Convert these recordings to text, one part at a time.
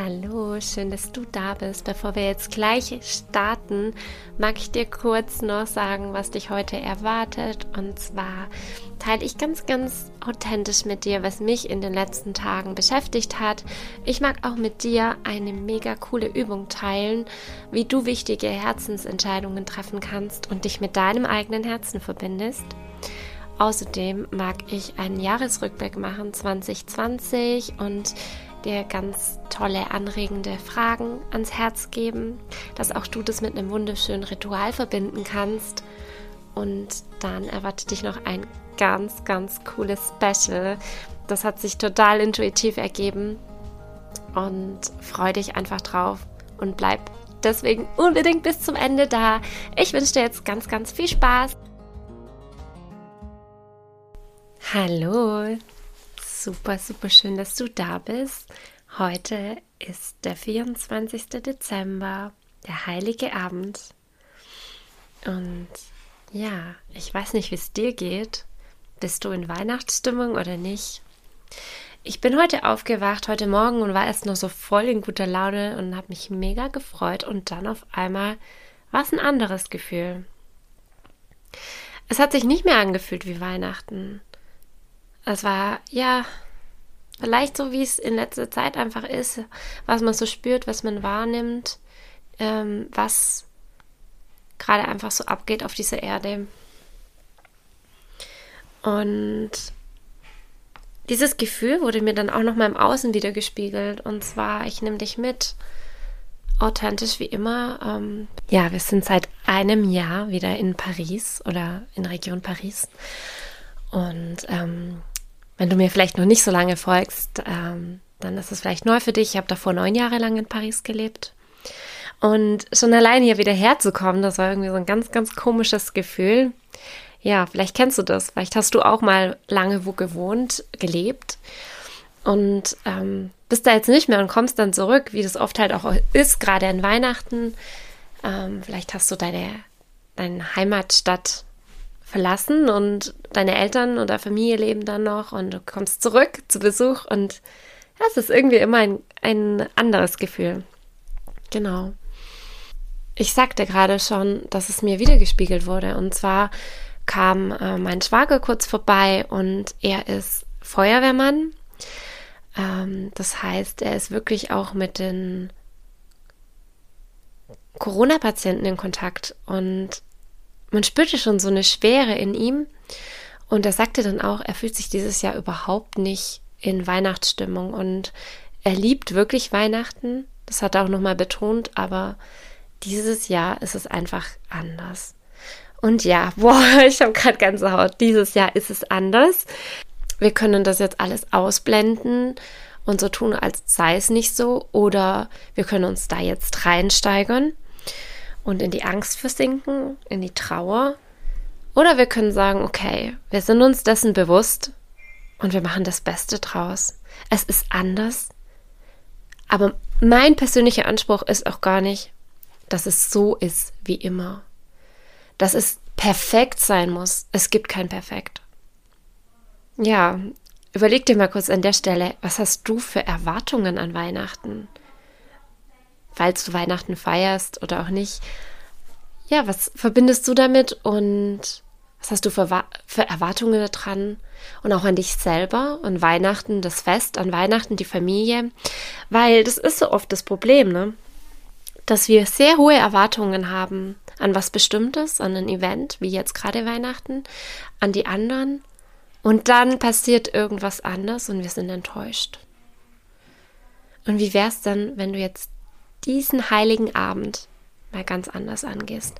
Hallo, schön, dass du da bist. Bevor wir jetzt gleich starten, mag ich dir kurz noch sagen, was dich heute erwartet. Und zwar teile ich ganz, ganz authentisch mit dir, was mich in den letzten Tagen beschäftigt hat. Ich mag auch mit dir eine mega coole Übung teilen, wie du wichtige Herzensentscheidungen treffen kannst und dich mit deinem eigenen Herzen verbindest. Außerdem mag ich einen Jahresrückblick machen 2020 und dir ganz tolle, anregende Fragen ans Herz geben, dass auch du das mit einem wunderschönen Ritual verbinden kannst. Und dann erwartet dich noch ein ganz, ganz cooles Special. Das hat sich total intuitiv ergeben. Und freu dich einfach drauf und bleib deswegen unbedingt bis zum Ende da. Ich wünsche dir jetzt ganz, ganz viel Spaß. Hallo, super, super schön, dass du da bist. Heute ist der 24. Dezember, der heilige Abend. Und ja, ich weiß nicht, wie es dir geht. Bist du in Weihnachtsstimmung oder nicht? Ich bin heute aufgewacht, heute Morgen und war erst noch so voll in guter Laune und habe mich mega gefreut und dann auf einmal war es ein anderes Gefühl. Es hat sich nicht mehr angefühlt wie Weihnachten. Es war, ja, vielleicht so, wie es in letzter Zeit einfach ist, was man so spürt, was man wahrnimmt, ähm, was gerade einfach so abgeht auf dieser Erde. Und dieses Gefühl wurde mir dann auch noch mal im Außen wieder gespiegelt. Und zwar, ich nehme dich mit, authentisch wie immer. Ähm, ja, wir sind seit einem Jahr wieder in Paris oder in Region Paris. Und ähm, wenn du mir vielleicht noch nicht so lange folgst, ähm, dann ist es vielleicht neu für dich. Ich habe davor neun Jahre lang in Paris gelebt. Und schon allein hier wieder herzukommen, das war irgendwie so ein ganz, ganz komisches Gefühl. Ja, vielleicht kennst du das. Vielleicht hast du auch mal lange wo gewohnt, gelebt und ähm, bist da jetzt nicht mehr und kommst dann zurück, wie das oft halt auch ist, gerade in Weihnachten. Ähm, vielleicht hast du deine, deine Heimatstadt verlassen und deine Eltern oder Familie leben dann noch und du kommst zurück zu Besuch und ja, es ist irgendwie immer ein, ein anderes Gefühl. Genau. Ich sagte gerade schon, dass es mir wiedergespiegelt wurde und zwar kam äh, mein Schwager kurz vorbei und er ist Feuerwehrmann. Ähm, das heißt, er ist wirklich auch mit den Corona-Patienten in Kontakt und man spürte schon so eine Schwere in ihm. Und er sagte dann auch, er fühlt sich dieses Jahr überhaupt nicht in Weihnachtsstimmung und er liebt wirklich Weihnachten. Das hat er auch nochmal betont, aber dieses Jahr ist es einfach anders. Und ja, boah, ich habe gerade ganze Haut. Dieses Jahr ist es anders. Wir können das jetzt alles ausblenden und so tun, als sei es nicht so. Oder wir können uns da jetzt reinsteigern und in die Angst versinken, in die Trauer. Oder wir können sagen, okay, wir sind uns dessen bewusst und wir machen das Beste draus. Es ist anders. Aber mein persönlicher Anspruch ist auch gar nicht, dass es so ist wie immer. Dass es perfekt sein muss. Es gibt kein Perfekt. Ja, überleg dir mal kurz an der Stelle, was hast du für Erwartungen an Weihnachten? Falls du Weihnachten feierst oder auch nicht. Ja, was verbindest du damit und was hast du für, für Erwartungen daran und auch an dich selber, an Weihnachten, das Fest, an Weihnachten, die Familie? Weil das ist so oft das Problem, ne? Dass wir sehr hohe Erwartungen haben an was Bestimmtes, an ein Event, wie jetzt gerade Weihnachten, an die anderen. Und dann passiert irgendwas anders und wir sind enttäuscht. Und wie wäre es dann, wenn du jetzt diesen heiligen Abend mal ganz anders angehst,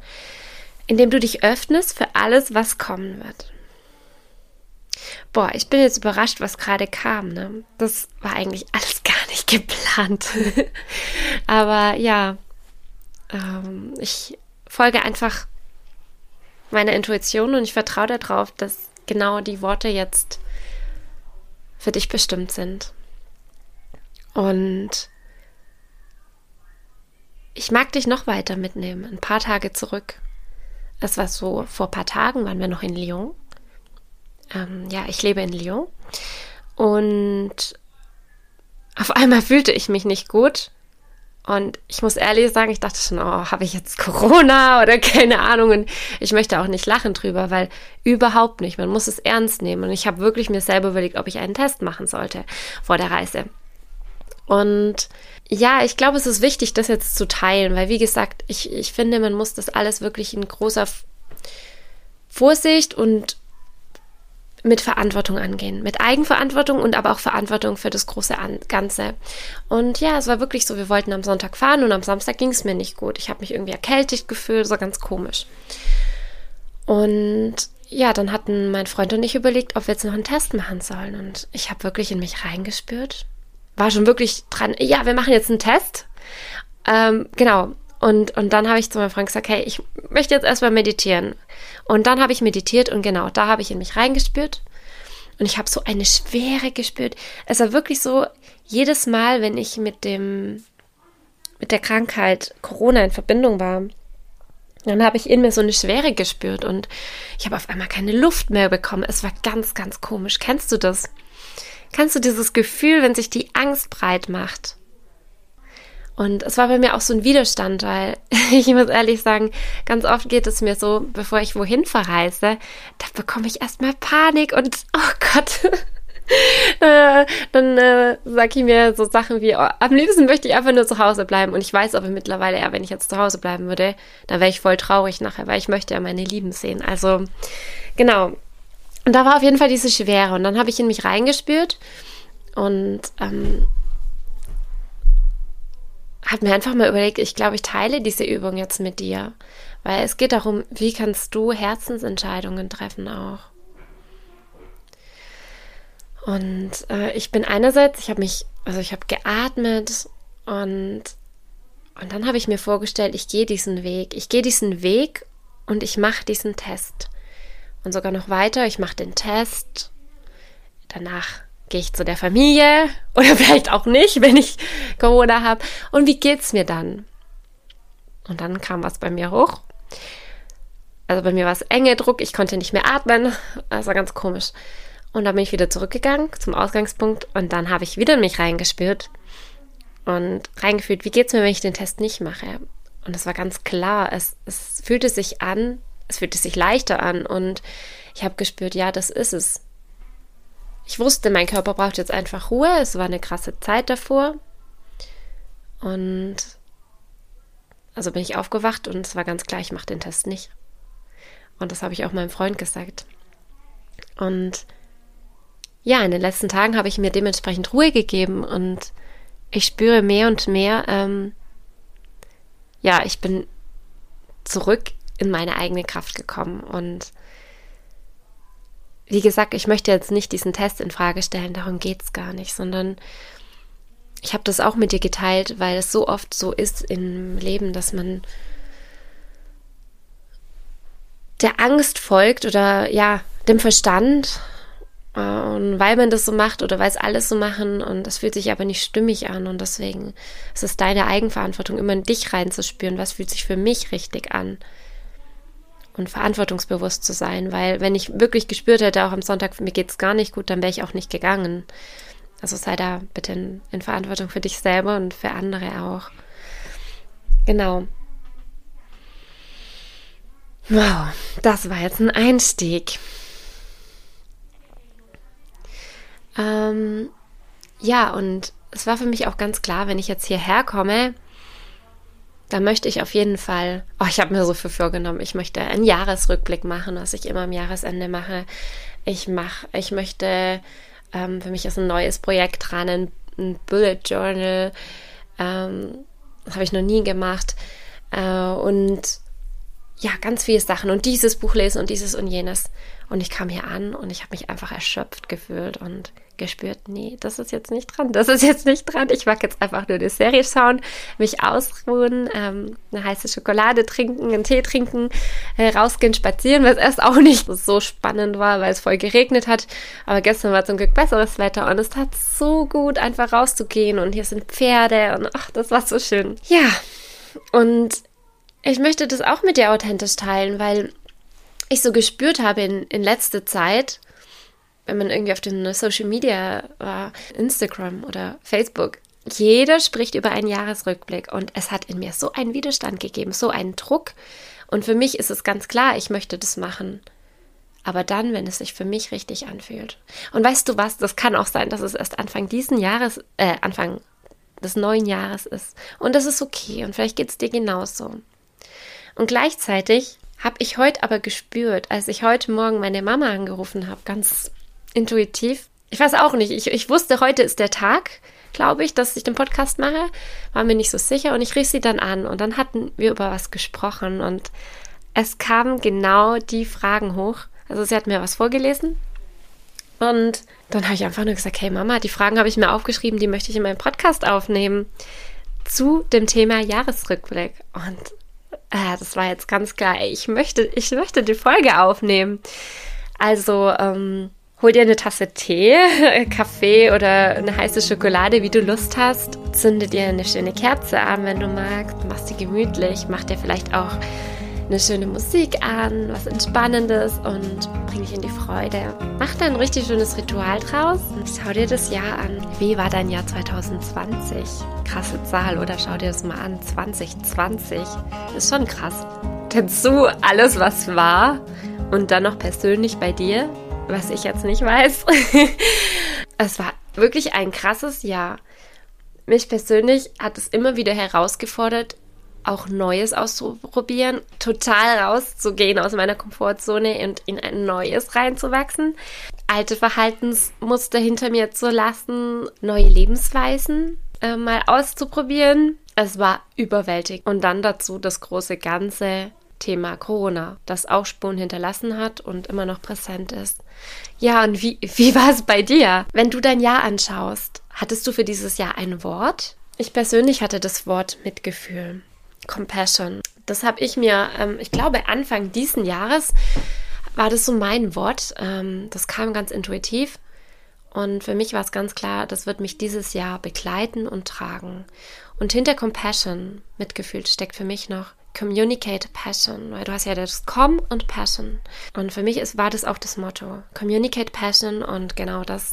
indem du dich öffnest für alles, was kommen wird. Boah, ich bin jetzt überrascht, was gerade kam. Ne? Das war eigentlich alles gar nicht geplant. Aber ja, ähm, ich folge einfach meiner Intuition und ich vertraue darauf, dass genau die Worte jetzt für dich bestimmt sind. Und ich mag dich noch weiter mitnehmen, ein paar Tage zurück. Es war so, vor ein paar Tagen waren wir noch in Lyon. Ähm, ja, ich lebe in Lyon. Und auf einmal fühlte ich mich nicht gut. Und ich muss ehrlich sagen, ich dachte schon, oh, habe ich jetzt Corona oder keine Ahnung. Und ich möchte auch nicht lachen drüber, weil überhaupt nicht. Man muss es ernst nehmen. Und ich habe wirklich mir selber überlegt, ob ich einen Test machen sollte vor der Reise. Und ja, ich glaube, es ist wichtig, das jetzt zu teilen, weil wie gesagt, ich, ich finde, man muss das alles wirklich in großer Vorsicht und mit Verantwortung angehen. Mit Eigenverantwortung und aber auch Verantwortung für das große Ganze. Und ja, es war wirklich so, wir wollten am Sonntag fahren und am Samstag ging es mir nicht gut. Ich habe mich irgendwie erkältet gefühlt, so ganz komisch. Und ja, dann hatten mein Freund und ich überlegt, ob wir jetzt noch einen Test machen sollen. Und ich habe wirklich in mich reingespürt. War schon wirklich dran, ja, wir machen jetzt einen Test. Ähm, genau. Und, und dann habe ich zu meinem Freund gesagt, hey, ich möchte jetzt erstmal meditieren. Und dann habe ich meditiert und genau, da habe ich in mich reingespürt. Und ich habe so eine Schwere gespürt. Es war wirklich so, jedes Mal, wenn ich mit dem, mit der Krankheit Corona in Verbindung war, dann habe ich in mir so eine Schwere gespürt und ich habe auf einmal keine Luft mehr bekommen. Es war ganz, ganz komisch. Kennst du das? Kennst du dieses Gefühl, wenn sich die Angst breit macht? Und es war bei mir auch so ein Widerstand, weil ich muss ehrlich sagen, ganz oft geht es mir so, bevor ich wohin verreise, da bekomme ich erstmal Panik und oh Gott. äh, dann äh, sage ich mir so Sachen wie, oh, am liebsten möchte ich einfach nur zu Hause bleiben. Und ich weiß aber mittlerweile, ja, wenn ich jetzt zu Hause bleiben würde, dann wäre ich voll traurig nachher, weil ich möchte ja meine Lieben sehen. Also genau. Und da war auf jeden Fall diese Schwere. Und dann habe ich in mich reingespürt und ähm, habe mir einfach mal überlegt, ich glaube, ich teile diese Übung jetzt mit dir, weil es geht darum, wie kannst du Herzensentscheidungen treffen auch. Und äh, ich bin einerseits, ich habe mich, also ich habe geatmet und und dann habe ich mir vorgestellt, ich gehe diesen Weg, ich gehe diesen Weg und ich mache diesen Test. Und sogar noch weiter, ich mache den Test. Danach Gehe ich zu der Familie oder vielleicht auch nicht, wenn ich Corona habe? Und wie geht's mir dann? Und dann kam was bei mir hoch. Also bei mir war es enge Druck, ich konnte nicht mehr atmen. Das war ganz komisch. Und dann bin ich wieder zurückgegangen zum Ausgangspunkt und dann habe ich wieder in mich reingespürt und reingefühlt, wie geht's mir, wenn ich den Test nicht mache? Und es war ganz klar, es, es fühlte sich an, es fühlte sich leichter an und ich habe gespürt, ja, das ist es. Ich wusste, mein Körper braucht jetzt einfach Ruhe. Es war eine krasse Zeit davor. Und also bin ich aufgewacht und es war ganz klar, ich mache den Test nicht. Und das habe ich auch meinem Freund gesagt. Und ja, in den letzten Tagen habe ich mir dementsprechend Ruhe gegeben und ich spüre mehr und mehr, ähm, ja, ich bin zurück in meine eigene Kraft gekommen und wie gesagt, ich möchte jetzt nicht diesen Test in Frage stellen, darum geht es gar nicht, sondern ich habe das auch mit dir geteilt, weil es so oft so ist im Leben, dass man der Angst folgt oder ja, dem Verstand. Und weil man das so macht oder weil es alles so machen und das fühlt sich aber nicht stimmig an und deswegen ist es deine Eigenverantwortung, immer in dich reinzuspüren, was fühlt sich für mich richtig an und verantwortungsbewusst zu sein, weil wenn ich wirklich gespürt hätte, auch am Sonntag, mir geht es gar nicht gut, dann wäre ich auch nicht gegangen. Also sei da bitte in, in Verantwortung für dich selber und für andere auch. Genau. Wow, das war jetzt ein Einstieg. Ähm, ja, und es war für mich auch ganz klar, wenn ich jetzt hierher komme, da möchte ich auf jeden Fall, oh, ich habe mir so viel vorgenommen, ich möchte einen Jahresrückblick machen, was ich immer am Jahresende mache. Ich mache, ich möchte, ähm, für mich ist ein neues Projekt dran, ein, ein Bullet Journal. Ähm, das habe ich noch nie gemacht. Äh, und ja, ganz viele Sachen und dieses Buch lesen und dieses und jenes. Und ich kam hier an und ich habe mich einfach erschöpft gefühlt und gespürt, nee, das ist jetzt nicht dran, das ist jetzt nicht dran. Ich mag jetzt einfach nur eine Serie schauen, mich ausruhen, ähm, eine heiße Schokolade trinken, einen Tee trinken, äh, rausgehen, spazieren, was erst auch nicht so spannend war, weil es voll geregnet hat. Aber gestern war zum Glück besseres Wetter und es tat so gut, einfach rauszugehen und hier sind Pferde und ach, das war so schön. Ja, und ich möchte das auch mit dir authentisch teilen, weil ich so gespürt habe in, in letzter Zeit, wenn man irgendwie auf den Social Media war, Instagram oder Facebook, jeder spricht über einen Jahresrückblick und es hat in mir so einen Widerstand gegeben, so einen Druck. Und für mich ist es ganz klar, ich möchte das machen. Aber dann, wenn es sich für mich richtig anfühlt. Und weißt du was, das kann auch sein, dass es erst Anfang diesen Jahres, äh, Anfang des neuen Jahres ist. Und das ist okay. Und vielleicht geht es dir genauso. Und gleichzeitig habe ich heute aber gespürt, als ich heute Morgen meine Mama angerufen habe, ganz intuitiv. Ich weiß auch nicht, ich, ich wusste, heute ist der Tag, glaube ich, dass ich den Podcast mache. War mir nicht so sicher und ich rief sie dann an und dann hatten wir über was gesprochen und es kamen genau die Fragen hoch. Also sie hat mir was vorgelesen und dann habe ich einfach nur gesagt, hey Mama, die Fragen habe ich mir aufgeschrieben, die möchte ich in meinem Podcast aufnehmen zu dem Thema Jahresrückblick. Und äh, das war jetzt ganz klar, ich möchte, ich möchte die Folge aufnehmen. Also ähm, hol dir eine Tasse Tee, Kaffee oder eine heiße Schokolade, wie du Lust hast. Zünde dir eine schöne Kerze an, wenn du magst. Machst die gemütlich, mach dir vielleicht auch eine schöne Musik an, was Entspannendes und bring dich in die Freude. Mach da ein richtig schönes Ritual draus und schau dir das Jahr an. Wie war dein Jahr 2020? Krasse Zahl, oder? Schau dir das mal an. 2020. Ist schon krass. Du alles, was war? Und dann noch persönlich bei dir, was ich jetzt nicht weiß. es war wirklich ein krasses Jahr. Mich persönlich hat es immer wieder herausgefordert, auch Neues auszuprobieren, total rauszugehen aus meiner Komfortzone und in ein Neues reinzuwachsen, alte Verhaltensmuster hinter mir zu lassen, neue Lebensweisen äh, mal auszuprobieren. Es war überwältigend. Und dann dazu das große Ganze Thema Corona, das auch Spuren hinterlassen hat und immer noch präsent ist. Ja, und wie, wie war es bei dir? Wenn du dein Jahr anschaust, hattest du für dieses Jahr ein Wort? Ich persönlich hatte das Wort Mitgefühl. Compassion. Das habe ich mir, ähm, ich glaube, Anfang diesen Jahres war das so mein Wort. Ähm, das kam ganz intuitiv. Und für mich war es ganz klar, das wird mich dieses Jahr begleiten und tragen. Und hinter Compassion, Mitgefühl, steckt für mich noch Communicate Passion, weil du hast ja das Com und Passion. Und für mich ist, war das auch das Motto. Communicate Passion und genau das,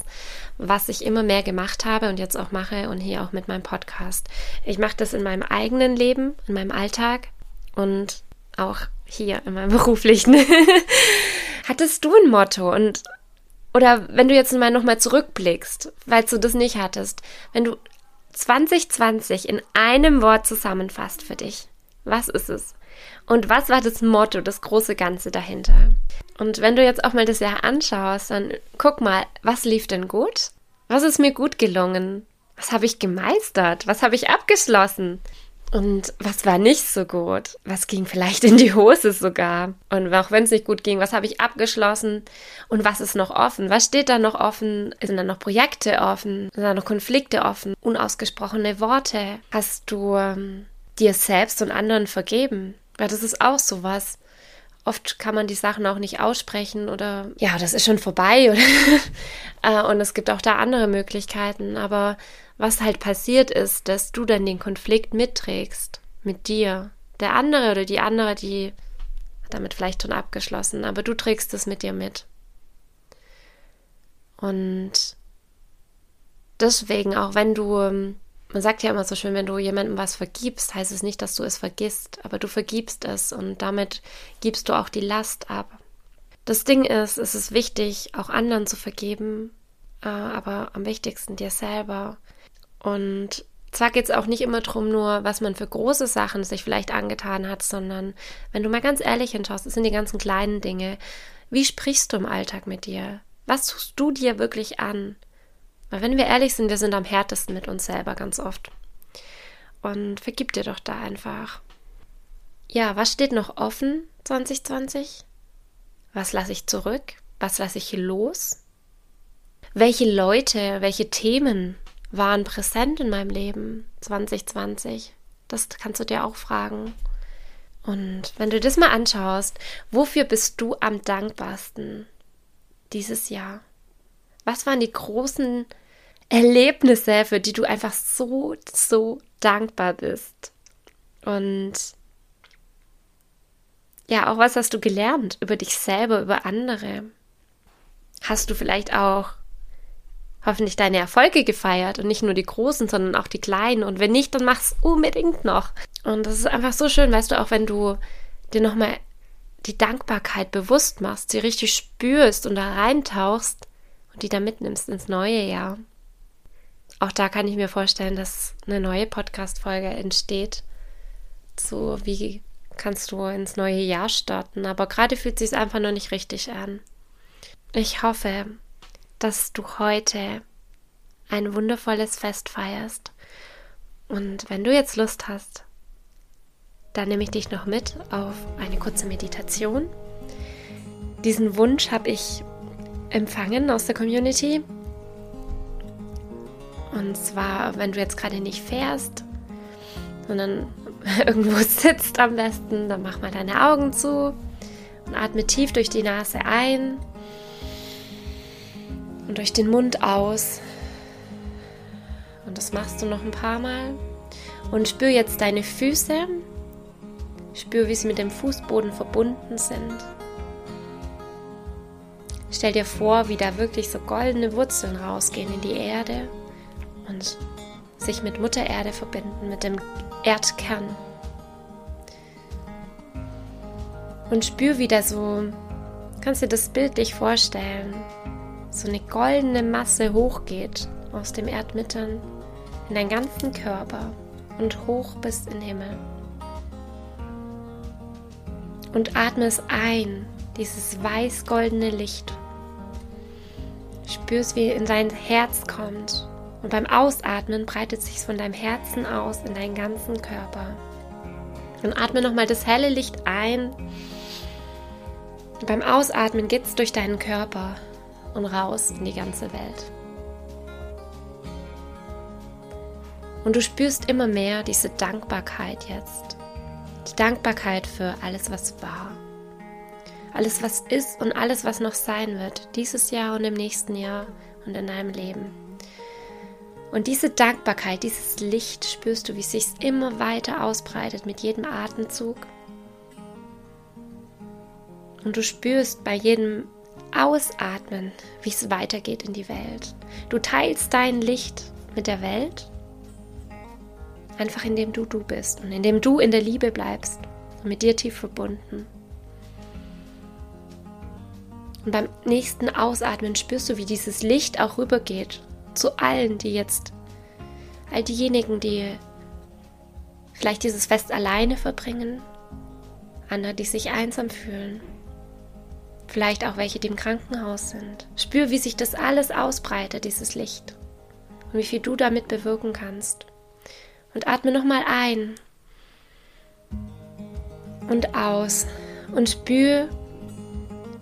was ich immer mehr gemacht habe und jetzt auch mache und hier auch mit meinem Podcast. Ich mache das in meinem eigenen Leben, in meinem Alltag und auch hier in meinem beruflichen. Hattest du ein Motto und oder wenn du jetzt mal nochmal zurückblickst, weil du das nicht hattest, wenn du 2020 in einem Wort zusammenfasst für dich, was ist es? Und was war das Motto, das große Ganze dahinter? Und wenn du jetzt auch mal das Jahr anschaust, dann guck mal, was lief denn gut? Was ist mir gut gelungen? Was habe ich gemeistert? Was habe ich abgeschlossen? Und was war nicht so gut? Was ging vielleicht in die Hose sogar? Und auch wenn es nicht gut ging, was habe ich abgeschlossen? Und was ist noch offen? Was steht da noch offen? Sind da noch Projekte offen? Sind da noch Konflikte offen? Unausgesprochene Worte? Hast du ähm, dir selbst und anderen vergeben. Weil das ist auch sowas. Oft kann man die Sachen auch nicht aussprechen oder ja, das ist schon vorbei. Oder äh, und es gibt auch da andere Möglichkeiten. Aber was halt passiert ist, dass du dann den Konflikt mitträgst mit dir. Der andere oder die andere, die hat damit vielleicht schon abgeschlossen, aber du trägst es mit dir mit. Und deswegen, auch wenn du ähm, man sagt ja immer so schön, wenn du jemandem was vergibst, heißt es nicht, dass du es vergisst, aber du vergibst es und damit gibst du auch die Last ab. Das Ding ist, es ist wichtig, auch anderen zu vergeben, äh, aber am wichtigsten dir selber. Und zwar geht es auch nicht immer darum, nur was man für große Sachen sich vielleicht angetan hat, sondern wenn du mal ganz ehrlich hinschaust, es sind die ganzen kleinen Dinge. Wie sprichst du im Alltag mit dir? Was tust du dir wirklich an? Weil wenn wir ehrlich sind, wir sind am härtesten mit uns selber ganz oft. Und vergib dir doch da einfach. Ja, was steht noch offen 2020? Was lasse ich zurück? Was lasse ich los? Welche Leute, welche Themen waren präsent in meinem Leben 2020? Das kannst du dir auch fragen. Und wenn du das mal anschaust, wofür bist du am dankbarsten dieses Jahr? Was waren die großen Erlebnisse, für die du einfach so, so dankbar bist? Und ja, auch was hast du gelernt über dich selber, über andere? hast du vielleicht auch hoffentlich deine Erfolge gefeiert und nicht nur die großen, sondern auch die kleinen. Und wenn nicht, dann mach's unbedingt noch. Und das ist einfach so schön, weißt du, auch wenn du dir nochmal die Dankbarkeit bewusst machst, sie richtig spürst und da reintauchst und die da mitnimmst ins neue Jahr. Auch da kann ich mir vorstellen, dass eine neue Podcast-Folge entsteht. So, wie kannst du ins neue Jahr starten? Aber gerade fühlt es sich einfach noch nicht richtig an. Ich hoffe, dass du heute ein wundervolles Fest feierst. Und wenn du jetzt Lust hast, dann nehme ich dich noch mit auf eine kurze Meditation. Diesen Wunsch habe ich empfangen aus der Community. Und zwar, wenn du jetzt gerade nicht fährst, sondern irgendwo sitzt am besten, dann mach mal deine Augen zu und atme tief durch die Nase ein und durch den Mund aus. Und das machst du noch ein paar Mal. Und spür jetzt deine Füße. Spür, wie sie mit dem Fußboden verbunden sind. Stell dir vor, wie da wirklich so goldene Wurzeln rausgehen in die Erde und sich mit Mutter Erde verbinden, mit dem Erdkern. Und spür wieder so, kannst dir das Bild vorstellen, so eine goldene Masse hochgeht aus dem Erdmittern in deinen ganzen Körper und hoch bis in den Himmel. Und atme es ein, dieses weiß-goldene Licht. Spürst, wie in dein Herz kommt. Und beim Ausatmen breitet sich von deinem Herzen aus in deinen ganzen Körper. Und atme nochmal das helle Licht ein. Und beim Ausatmen geht es durch deinen Körper und raus in die ganze Welt. Und du spürst immer mehr diese Dankbarkeit jetzt. Die Dankbarkeit für alles, was war. Alles, was ist und alles, was noch sein wird. Dieses Jahr und im nächsten Jahr und in deinem Leben. Und diese Dankbarkeit, dieses Licht spürst du, wie es sich immer weiter ausbreitet mit jedem Atemzug. Und du spürst bei jedem Ausatmen, wie es weitergeht in die Welt. Du teilst dein Licht mit der Welt, einfach indem du du bist und indem du in der Liebe bleibst und mit dir tief verbunden. Und beim nächsten Ausatmen spürst du, wie dieses Licht auch rübergeht zu allen, die jetzt, all diejenigen, die vielleicht dieses Fest alleine verbringen, andere, die sich einsam fühlen Vielleicht auch welche, die im Krankenhaus sind. Spür, wie sich das alles ausbreitet, dieses Licht. Und wie viel du damit bewirken kannst. Und atme nochmal ein. Und aus. Und spür,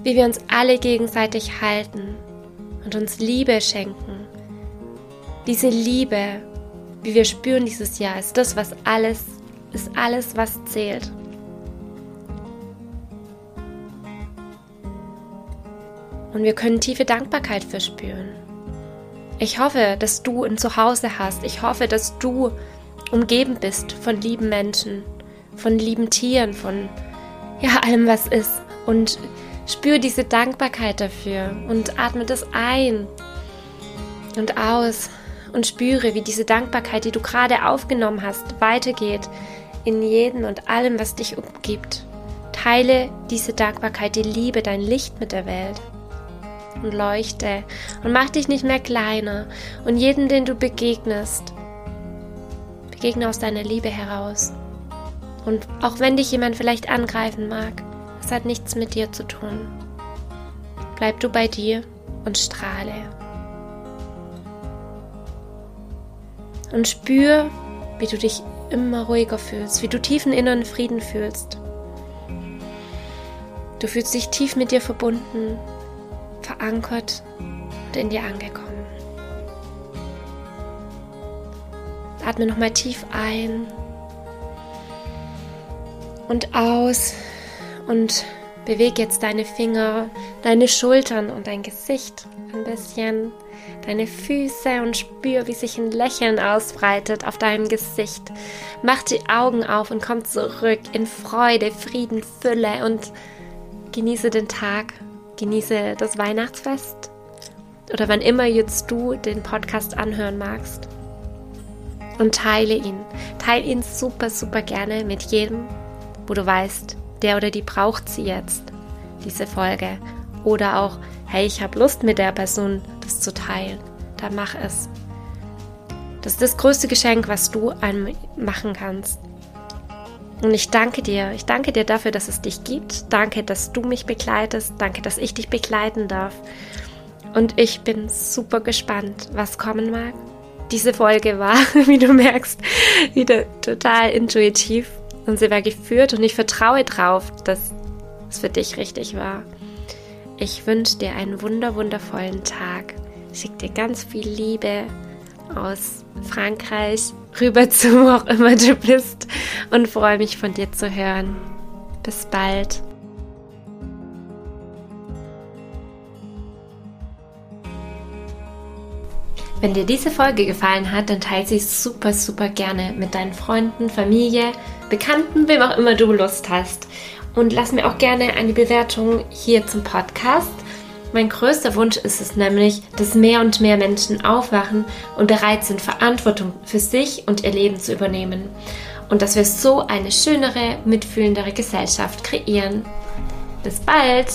wie wir uns alle gegenseitig halten und uns Liebe schenken. Diese Liebe, wie wir spüren dieses Jahr, ist das, was alles, ist alles, was zählt. und wir können tiefe Dankbarkeit verspüren. Ich hoffe, dass du ein Zuhause hast. Ich hoffe, dass du umgeben bist von lieben Menschen, von lieben Tieren, von ja, allem, was ist. Und spür diese Dankbarkeit dafür und atme das ein und aus und spüre, wie diese Dankbarkeit, die du gerade aufgenommen hast, weitergeht in jedem und allem, was dich umgibt. Teile diese Dankbarkeit, die Liebe, dein Licht mit der Welt und leuchte und mach dich nicht mehr kleiner. Und jeden, den du begegnest, begegne aus deiner Liebe heraus. Und auch wenn dich jemand vielleicht angreifen mag, hat nichts mit dir zu tun. Bleib du bei dir und strahle. Und spür, wie du dich immer ruhiger fühlst, wie du tiefen inneren Frieden fühlst. Du fühlst dich tief mit dir verbunden verankert und in dir angekommen. Atme nochmal tief ein und aus und bewege jetzt deine Finger, deine Schultern und dein Gesicht ein bisschen, deine Füße und spür, wie sich ein Lächeln ausbreitet auf deinem Gesicht. Mach die Augen auf und komm zurück in Freude, Frieden, Fülle und genieße den Tag Genieße das Weihnachtsfest oder wann immer jetzt du den Podcast anhören magst. Und teile ihn. Teile ihn super, super gerne mit jedem, wo du weißt, der oder die braucht sie jetzt, diese Folge. Oder auch, hey, ich habe Lust mit der Person das zu teilen. Dann mach es. Das ist das größte Geschenk, was du einem machen kannst. Und ich danke dir. Ich danke dir dafür, dass es dich gibt. Danke, dass du mich begleitest. Danke, dass ich dich begleiten darf. Und ich bin super gespannt, was kommen mag. Diese Folge war, wie du merkst, wieder total intuitiv und sie war geführt und ich vertraue drauf, dass es für dich richtig war. Ich wünsche dir einen wunder wundervollen Tag. Ich schicke dir ganz viel Liebe aus Frankreich rüber zu wo auch immer du bist und freue mich von dir zu hören. Bis bald. Wenn dir diese Folge gefallen hat, dann teile sie super, super gerne mit deinen Freunden, Familie, Bekannten, wem auch immer du Lust hast. Und lass mir auch gerne eine Bewertung hier zum Podcast. Mein größter Wunsch ist es nämlich, dass mehr und mehr Menschen aufwachen und bereit sind, Verantwortung für sich und ihr Leben zu übernehmen. Und dass wir so eine schönere, mitfühlendere Gesellschaft kreieren. Bis bald!